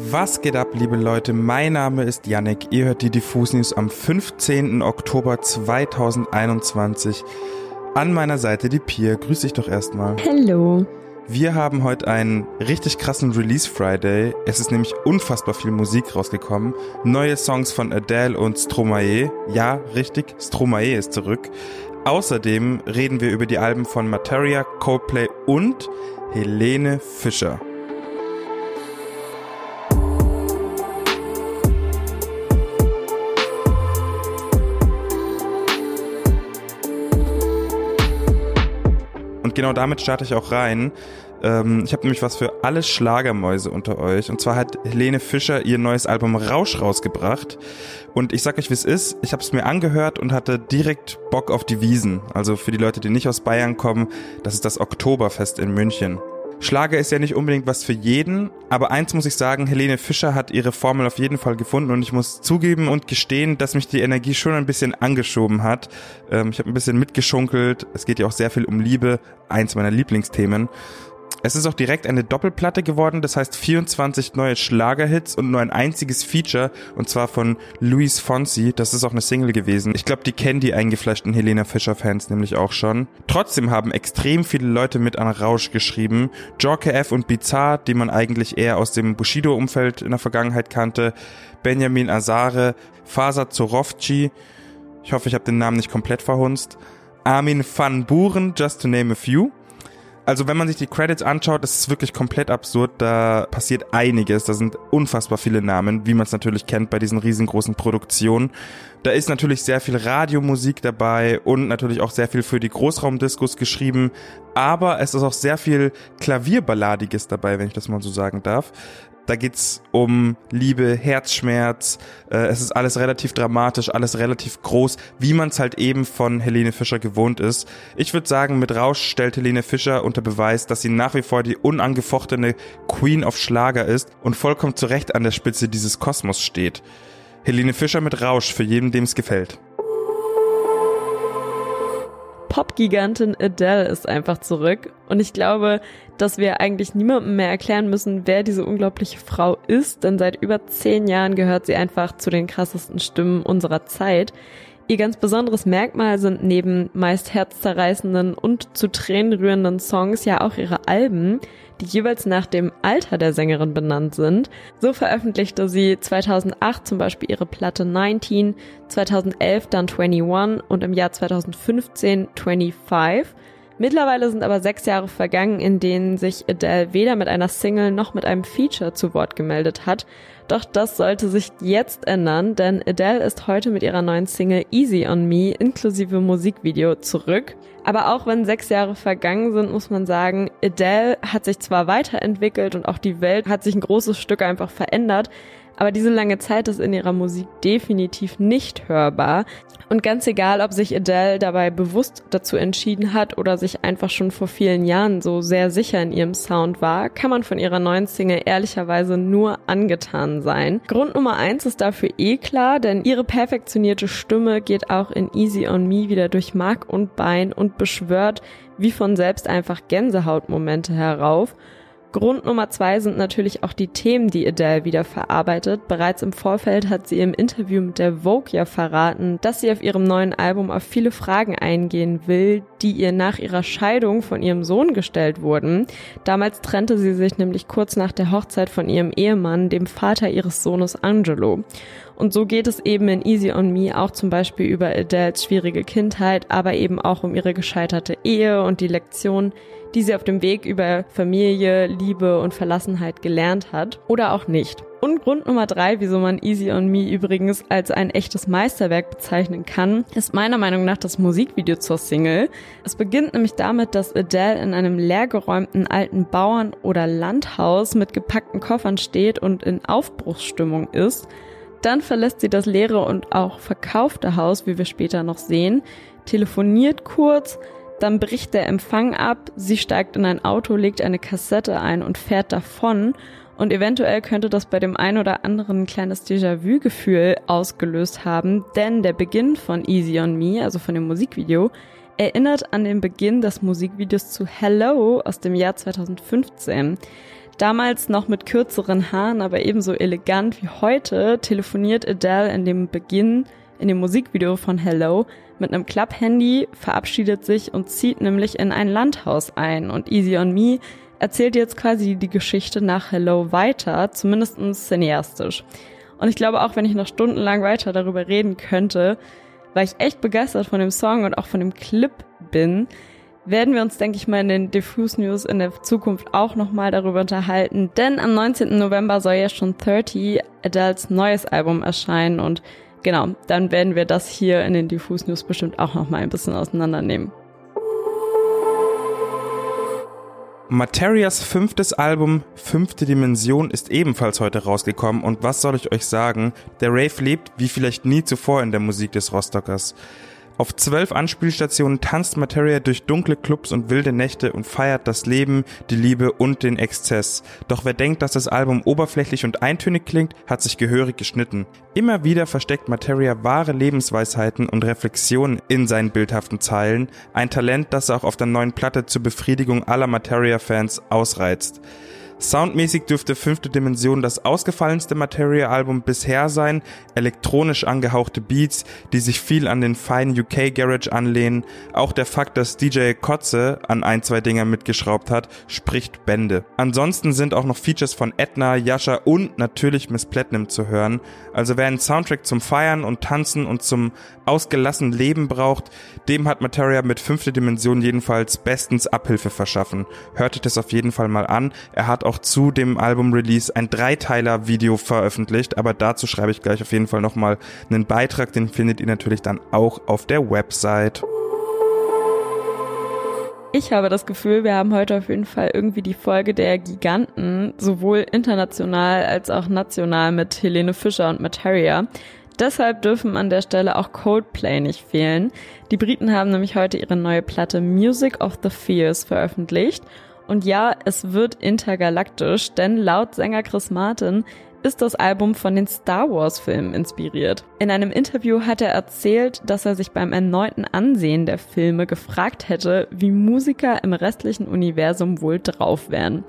Was geht ab, liebe Leute? Mein Name ist Yannick. Ihr hört die Diffus News am 15. Oktober 2021. An meiner Seite die Pia. Grüß dich doch erstmal. Hallo. Wir haben heute einen richtig krassen Release Friday. Es ist nämlich unfassbar viel Musik rausgekommen. Neue Songs von Adele und Stromae. Ja, richtig, Stromae ist zurück. Außerdem reden wir über die Alben von Materia, Coldplay und Helene Fischer. Genau damit starte ich auch rein. Ähm, ich habe nämlich was für alle Schlagermäuse unter euch. Und zwar hat Helene Fischer ihr neues Album Rausch rausgebracht. Und ich sag euch, wie es ist. Ich habe es mir angehört und hatte direkt Bock auf die Wiesen. Also für die Leute, die nicht aus Bayern kommen, das ist das Oktoberfest in München. Schlager ist ja nicht unbedingt was für jeden, aber eins muss ich sagen, Helene Fischer hat ihre Formel auf jeden Fall gefunden und ich muss zugeben und gestehen, dass mich die Energie schon ein bisschen angeschoben hat. Ähm, ich habe ein bisschen mitgeschunkelt, es geht ja auch sehr viel um Liebe, eins meiner Lieblingsthemen. Es ist auch direkt eine Doppelplatte geworden, das heißt 24 neue Schlagerhits und nur ein einziges Feature, und zwar von Luis Fonsi. Das ist auch eine Single gewesen. Ich glaube, die kennen die eingefleischten Helena Fischer-Fans nämlich auch schon. Trotzdem haben extrem viele Leute mit an Rausch geschrieben. Jorke F. und Bizarre, die man eigentlich eher aus dem Bushido-Umfeld in der Vergangenheit kannte. Benjamin Azare, Fasa Zorovci. Ich hoffe, ich habe den Namen nicht komplett verhunzt. Armin van Buren, just to name a few. Also wenn man sich die Credits anschaut, ist wirklich komplett absurd. Da passiert einiges. Da sind unfassbar viele Namen, wie man es natürlich kennt bei diesen riesengroßen Produktionen. Da ist natürlich sehr viel Radiomusik dabei und natürlich auch sehr viel für die Großraumdiskos geschrieben. Aber es ist auch sehr viel Klavierballadiges dabei, wenn ich das mal so sagen darf. Da geht's um Liebe, Herzschmerz. Äh, es ist alles relativ dramatisch, alles relativ groß, wie man es halt eben von Helene Fischer gewohnt ist. Ich würde sagen, mit Rausch stellt Helene Fischer unter Beweis, dass sie nach wie vor die unangefochtene Queen of Schlager ist und vollkommen zu Recht an der Spitze dieses Kosmos steht. Helene Fischer mit Rausch für jeden, dem es gefällt. Pop-Gigantin Adele ist einfach zurück. Und ich glaube, dass wir eigentlich niemandem mehr erklären müssen, wer diese unglaubliche Frau ist, denn seit über zehn Jahren gehört sie einfach zu den krassesten Stimmen unserer Zeit. Ihr ganz besonderes Merkmal sind neben meist herzzerreißenden und zu Tränen rührenden Songs ja auch ihre Alben, die jeweils nach dem Alter der Sängerin benannt sind. So veröffentlichte sie 2008 zum Beispiel ihre Platte 19, 2011 dann 21 und im Jahr 2015 25. Mittlerweile sind aber sechs Jahre vergangen, in denen sich Adele weder mit einer Single noch mit einem Feature zu Wort gemeldet hat. Doch das sollte sich jetzt ändern, denn Adele ist heute mit ihrer neuen Single Easy on Me inklusive Musikvideo zurück. Aber auch wenn sechs Jahre vergangen sind, muss man sagen, Adele hat sich zwar weiterentwickelt und auch die Welt hat sich ein großes Stück einfach verändert, aber diese lange Zeit ist in ihrer Musik definitiv nicht hörbar. Und ganz egal, ob sich Adele dabei bewusst dazu entschieden hat oder sich einfach schon vor vielen Jahren so sehr sicher in ihrem Sound war, kann man von ihrer neuen Single ehrlicherweise nur angetan sein. Grund Nummer eins ist dafür eh klar, denn ihre perfektionierte Stimme geht auch in Easy on Me wieder durch Mark und Bein und beschwört wie von selbst einfach Gänsehautmomente herauf. Grund Nummer zwei sind natürlich auch die Themen, die Adele wieder verarbeitet. Bereits im Vorfeld hat sie im Interview mit der Vogue ja verraten, dass sie auf ihrem neuen Album auf viele Fragen eingehen will, die ihr nach ihrer Scheidung von ihrem Sohn gestellt wurden. Damals trennte sie sich nämlich kurz nach der Hochzeit von ihrem Ehemann, dem Vater ihres Sohnes Angelo. Und so geht es eben in Easy on Me auch zum Beispiel über Adels schwierige Kindheit, aber eben auch um ihre gescheiterte Ehe und die Lektion, die sie auf dem Weg über Familie, Liebe und Verlassenheit gelernt hat oder auch nicht. Und Grund Nummer drei, wieso man Easy on Me übrigens als ein echtes Meisterwerk bezeichnen kann, ist meiner Meinung nach das Musikvideo zur Single. Es beginnt nämlich damit, dass Adele in einem leergeräumten alten Bauern- oder Landhaus mit gepackten Koffern steht und in Aufbruchsstimmung ist. Dann verlässt sie das leere und auch verkaufte Haus, wie wir später noch sehen, telefoniert kurz, dann bricht der Empfang ab, sie steigt in ein Auto, legt eine Kassette ein und fährt davon. Und eventuell könnte das bei dem einen oder anderen ein kleines Déjà-vu-Gefühl ausgelöst haben, denn der Beginn von Easy on Me, also von dem Musikvideo, erinnert an den Beginn des Musikvideos zu Hello aus dem Jahr 2015. Damals noch mit kürzeren Haaren, aber ebenso elegant wie heute, telefoniert Adele in dem Beginn, in dem Musikvideo von Hello, mit einem Klapphandy, verabschiedet sich und zieht nämlich in ein Landhaus ein. Und Easy on Me erzählt jetzt quasi die Geschichte nach Hello weiter, zumindest cineastisch. Und ich glaube, auch wenn ich noch stundenlang weiter darüber reden könnte, weil ich echt begeistert von dem Song und auch von dem Clip bin, werden wir uns, denke ich mal, in den Diffuse News in der Zukunft auch nochmal darüber unterhalten. Denn am 19. November soll ja schon 30 Adults neues Album erscheinen und genau, dann werden wir das hier in den Diffuse News bestimmt auch nochmal ein bisschen auseinandernehmen. Materias fünftes Album Fünfte Dimension ist ebenfalls heute rausgekommen und was soll ich euch sagen, der Rave lebt wie vielleicht nie zuvor in der Musik des Rostockers. Auf zwölf Anspielstationen tanzt Materia durch dunkle Clubs und wilde Nächte und feiert das Leben, die Liebe und den Exzess. Doch wer denkt, dass das Album oberflächlich und eintönig klingt, hat sich gehörig geschnitten. Immer wieder versteckt Materia wahre Lebensweisheiten und Reflexionen in seinen bildhaften Zeilen, ein Talent, das auch auf der neuen Platte zur Befriedigung aller Materia-Fans ausreizt. Soundmäßig dürfte Fünfte Dimension das ausgefallenste Materia-Album bisher sein. Elektronisch angehauchte Beats, die sich viel an den feinen UK Garage anlehnen. Auch der Fakt, dass DJ Kotze an ein, zwei Dinger mitgeschraubt hat, spricht Bände. Ansonsten sind auch noch Features von Edna, Yasha und natürlich Miss Platinum zu hören. Also wer einen Soundtrack zum Feiern und Tanzen und zum ausgelassenen Leben braucht, dem hat Materia mit Fünfte Dimension jedenfalls bestens Abhilfe verschaffen. Hört euch das auf jeden Fall mal an. Er hat auch zu dem Album-Release ein Dreiteiler-Video veröffentlicht, aber dazu schreibe ich gleich auf jeden Fall nochmal einen Beitrag, den findet ihr natürlich dann auch auf der Website. Ich habe das Gefühl, wir haben heute auf jeden Fall irgendwie die Folge der Giganten, sowohl international als auch national mit Helene Fischer und Materia. Deshalb dürfen an der Stelle auch Coldplay nicht fehlen. Die Briten haben nämlich heute ihre neue Platte Music of the Fears veröffentlicht und ja, es wird intergalaktisch, denn laut Sänger Chris Martin ist das Album von den Star Wars Filmen inspiriert. In einem Interview hat er erzählt, dass er sich beim erneuten Ansehen der Filme gefragt hätte, wie Musiker im restlichen Universum wohl drauf wären.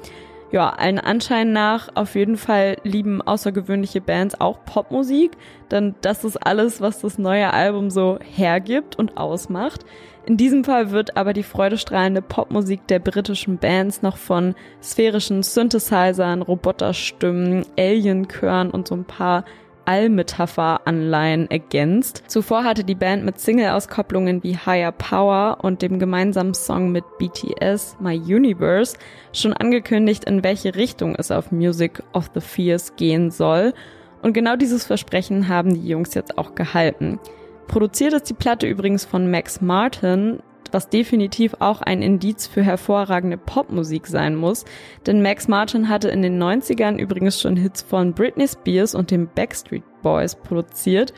Ja, allen Anschein nach auf jeden Fall lieben außergewöhnliche Bands auch Popmusik, denn das ist alles, was das neue Album so hergibt und ausmacht. In diesem Fall wird aber die freudestrahlende Popmusik der britischen Bands noch von sphärischen Synthesizern, Roboterstimmen, Alienchören und so ein paar Allmetapher-Anleihen ergänzt. Zuvor hatte die Band mit Single-Auskopplungen wie Higher Power und dem gemeinsamen Song mit BTS My Universe schon angekündigt, in welche Richtung es auf Music of the Fears gehen soll. Und genau dieses Versprechen haben die Jungs jetzt auch gehalten. Produziert ist die Platte übrigens von Max Martin, was definitiv auch ein Indiz für hervorragende Popmusik sein muss, denn Max Martin hatte in den 90ern übrigens schon Hits von Britney Spears und den Backstreet Boys produziert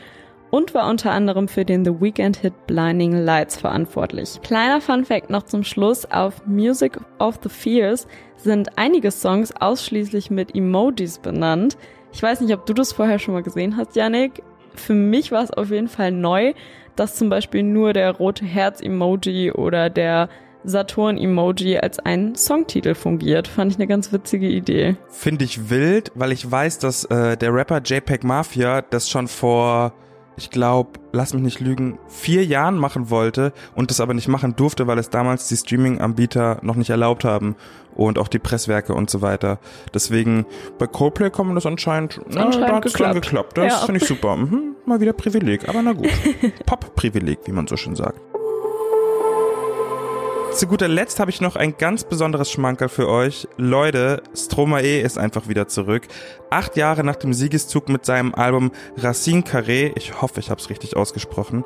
und war unter anderem für den The Weekend Hit Blinding Lights verantwortlich. Kleiner Fun Fact noch zum Schluss, auf Music of the Fears sind einige Songs ausschließlich mit Emojis benannt. Ich weiß nicht, ob du das vorher schon mal gesehen hast, Yannick für mich war es auf jeden Fall neu, dass zum Beispiel nur der rote Herz-Emoji oder der Saturn-Emoji als ein Songtitel fungiert. Fand ich eine ganz witzige Idee. Finde ich wild, weil ich weiß, dass äh, der Rapper JPEG Mafia das schon vor ich glaube, lass mich nicht lügen, vier Jahren machen wollte und das aber nicht machen durfte, weil es damals die Streaming-Anbieter noch nicht erlaubt haben und auch die Presswerke und so weiter. Deswegen bei Coldplay kommen das anscheinend, anscheinend na, da hat es dann geklappt. Das ja. finde ich super. Mhm, mal wieder Privileg, aber na gut. Pop-Privileg, wie man so schön sagt. Zu guter Letzt habe ich noch ein ganz besonderes Schmankerl für euch. Leute, Stromae ist einfach wieder zurück. Acht Jahre nach dem Siegeszug mit seinem Album Racine Carré, ich hoffe, ich habe es richtig ausgesprochen,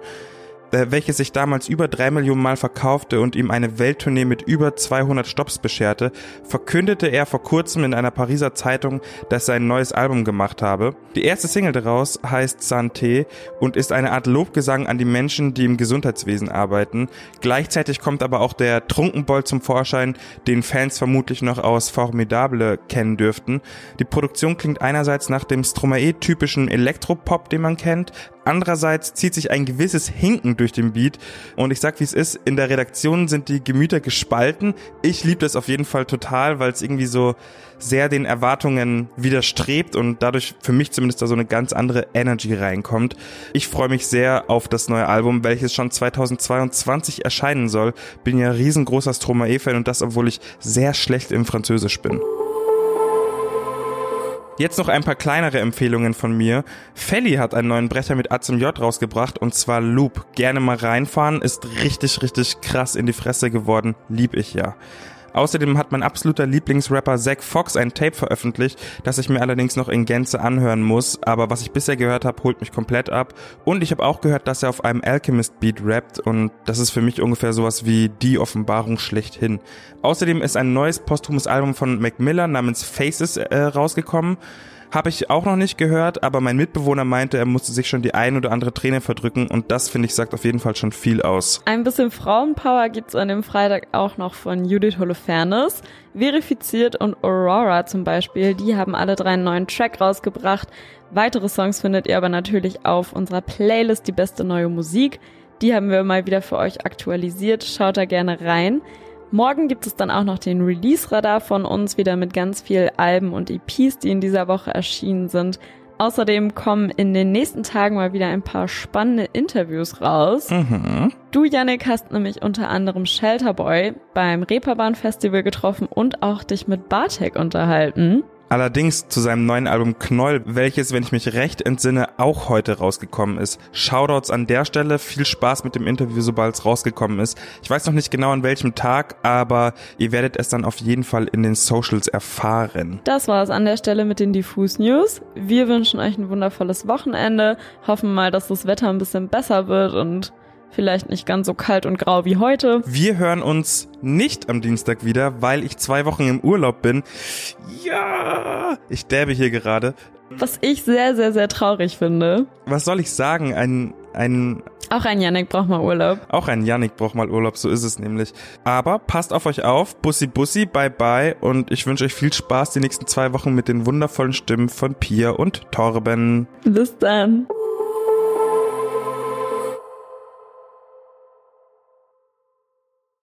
äh, welches sich damals über drei Millionen Mal verkaufte und ihm eine Welttournee mit über 200 Stops bescherte, verkündete er vor kurzem in einer Pariser Zeitung, dass er ein neues Album gemacht habe. Die erste Single daraus heißt Santé und ist eine Art Lobgesang an die Menschen, die im Gesundheitswesen arbeiten. Gleichzeitig kommt aber auch der Trunkenbold zum Vorschein, den Fans vermutlich noch aus Formidable kennen dürften. Die Produktion klingt einerseits nach dem Stromae-typischen Elektropop, den man kennt, andererseits zieht sich ein gewisses Hinken durch den Beat. Und ich sag, wie es ist, in der Redaktion sind die Gemüter gespalten. Ich liebe das auf jeden Fall total, weil es irgendwie so sehr den Erwartungen widerstrebt und dadurch für mich zumindest da so eine ganz andere Energy reinkommt. Ich freue mich sehr auf das neue Album, welches schon 2022 erscheinen soll. Bin ja riesengroßer Stromae-Fan und das, obwohl ich sehr schlecht im Französisch bin. Jetzt noch ein paar kleinere Empfehlungen von mir. Felly hat einen neuen Brecher mit A zum J rausgebracht und zwar Loop. Gerne mal reinfahren, ist richtig, richtig krass in die Fresse geworden. Lieb ich ja. Außerdem hat mein absoluter Lieblingsrapper Zack Fox ein Tape veröffentlicht, das ich mir allerdings noch in Gänze anhören muss, aber was ich bisher gehört habe, holt mich komplett ab. Und ich habe auch gehört, dass er auf einem Alchemist Beat rappt und das ist für mich ungefähr sowas wie die Offenbarung schlechthin. Außerdem ist ein neues posthumes Album von Mac Miller namens Faces äh, rausgekommen. Habe ich auch noch nicht gehört, aber mein Mitbewohner meinte, er musste sich schon die ein oder andere Träne verdrücken und das, finde ich, sagt auf jeden Fall schon viel aus. Ein bisschen Frauenpower gibt's an dem Freitag auch noch von Judith Holofernes. Verifiziert und Aurora zum Beispiel, die haben alle drei einen neuen Track rausgebracht. Weitere Songs findet ihr aber natürlich auf unserer Playlist Die beste neue Musik. Die haben wir mal wieder für euch aktualisiert. Schaut da gerne rein. Morgen gibt es dann auch noch den Release-Radar von uns, wieder mit ganz viel Alben und EPs, die in dieser Woche erschienen sind. Außerdem kommen in den nächsten Tagen mal wieder ein paar spannende Interviews raus. Mhm. Du, Yannick, hast nämlich unter anderem Shelterboy beim Reeperbahn Festival getroffen und auch dich mit Bartek unterhalten. Allerdings zu seinem neuen Album Knoll, welches, wenn ich mich recht entsinne, auch heute rausgekommen ist. Shoutouts an der Stelle, viel Spaß mit dem Interview, sobald es rausgekommen ist. Ich weiß noch nicht genau an welchem Tag, aber ihr werdet es dann auf jeden Fall in den Socials erfahren. Das war es an der Stelle mit den Diffus News. Wir wünschen euch ein wundervolles Wochenende, hoffen mal, dass das Wetter ein bisschen besser wird und Vielleicht nicht ganz so kalt und grau wie heute. Wir hören uns nicht am Dienstag wieder, weil ich zwei Wochen im Urlaub bin. Ja, ich derbe hier gerade. Was ich sehr, sehr, sehr traurig finde. Was soll ich sagen? Ein, ein. Auch ein Yannick braucht mal Urlaub. Auch ein Yannick braucht mal Urlaub, so ist es nämlich. Aber passt auf euch auf. Bussi, bussi, bye, bye. Und ich wünsche euch viel Spaß die nächsten zwei Wochen mit den wundervollen Stimmen von Pia und Torben. Bis dann.